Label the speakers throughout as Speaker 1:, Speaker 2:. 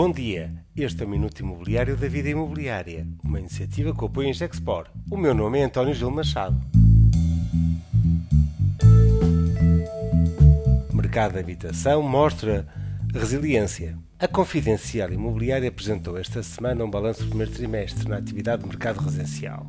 Speaker 1: Bom dia, este é o Minuto Imobiliário da Vida Imobiliária, uma iniciativa que apoia em Gexpor. O meu nome é António Gil Machado. Mercado de habitação mostra resiliência. A Confidencial Imobiliária apresentou esta semana um balanço do primeiro trimestre na atividade do mercado residencial.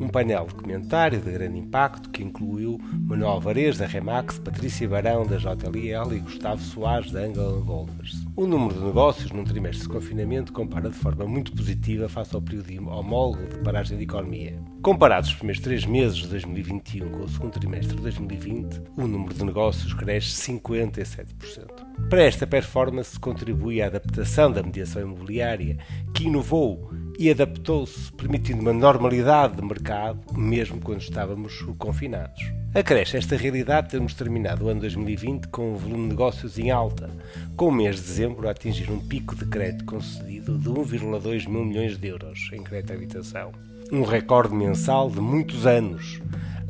Speaker 1: Um painel de comentário de grande impacto que incluiu Manuel Vares da Remax, Patrícia Barão da JLL e Gustavo Soares da Angle Golders. O número de negócios num trimestre de confinamento compara de forma muito positiva face ao período homólogo de paragem de economia. Comparados os primeiros três meses de 2021 com o segundo trimestre de 2020, o número de negócios cresce 57%. Para esta performance contribui a adaptação da mediação imobiliária, que inovou e adaptou-se, permitindo uma normalidade de mercado, mesmo quando estávamos confinados. Acresce esta realidade termos terminado o ano 2020 com um volume de negócios em alta, com o mês de dezembro a atingir um pico de crédito concedido de 1,2 mil milhões de euros em crédito à habitação. Um recorde mensal de muitos anos,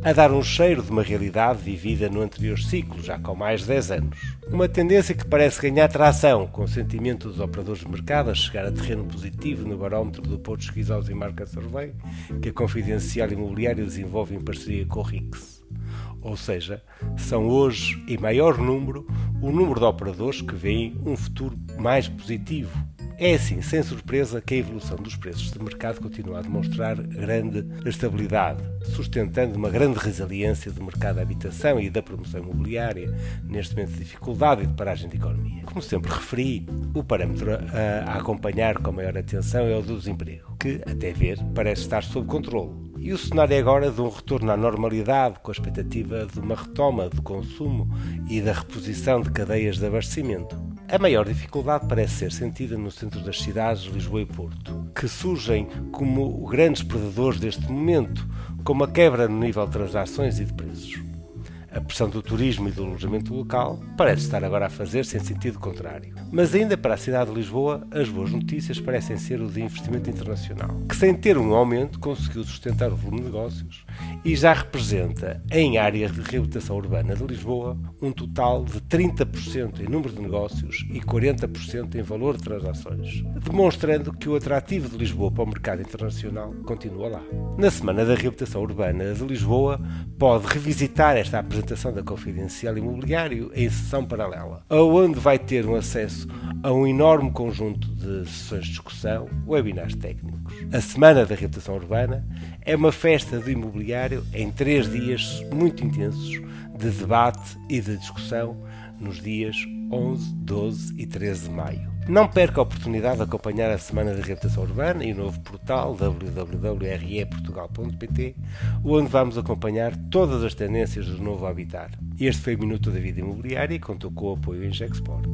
Speaker 1: a dar um cheiro de uma realidade vivida no anterior ciclo, já com mais de 10 anos. Uma tendência que parece ganhar tração, com o sentimento dos operadores de mercado a chegar a terreno positivo no barómetro do Porto House e Market Survey, que a Confidencial Imobiliária desenvolve em parceria com o RIX. Ou seja, são hoje, em maior número, o número de operadores que veem um futuro mais positivo é assim, sem surpresa, que a evolução dos preços de mercado continua a demonstrar grande estabilidade, sustentando uma grande resiliência do mercado da habitação e da promoção imobiliária neste momento de dificuldade e de paragem de economia. Como sempre referi, o parâmetro a, acompanhar com maior atenção é o do desemprego, que, até ver, parece estar sob controle. E o cenário é agora de um retorno à normalidade, com a expectativa de uma retoma do consumo e da reposição de cadeias de abastecimento. A maior dificuldade parece ser sentida no centro das cidades de Lisboa e Porto, que surgem como grandes perdedores deste momento, com uma quebra no nível de transações e de preços. A pressão do turismo e do alojamento local parece estar agora a fazer-se em sentido contrário. Mas ainda para a cidade de Lisboa, as boas notícias parecem ser o de investimento internacional, que sem ter um aumento conseguiu sustentar o volume de negócios e já representa, em áreas de reabilitação urbana de Lisboa, um total de 30% em número de negócios e 40% em valor de transações, demonstrando que o atrativo de Lisboa para o mercado internacional continua lá. Na Semana da Reabilitação Urbana de Lisboa, pode revisitar esta apresentação da Confidencial Imobiliário em sessão paralela, onde vai ter um acesso a um enorme conjunto de sessões de discussão, webinars técnicos. A Semana da Reabilitação Urbana é uma festa do imobiliário em três dias muito intensos de debate e de discussão nos dias 11, 12 e 13 de maio. Não perca a oportunidade de acompanhar a Semana de Reabilitação Urbana e o novo portal www.reportugal.pt, onde vamos acompanhar todas as tendências do novo habitar. Este foi o Minuto da Vida Imobiliária e contou com o apoio em Gexport.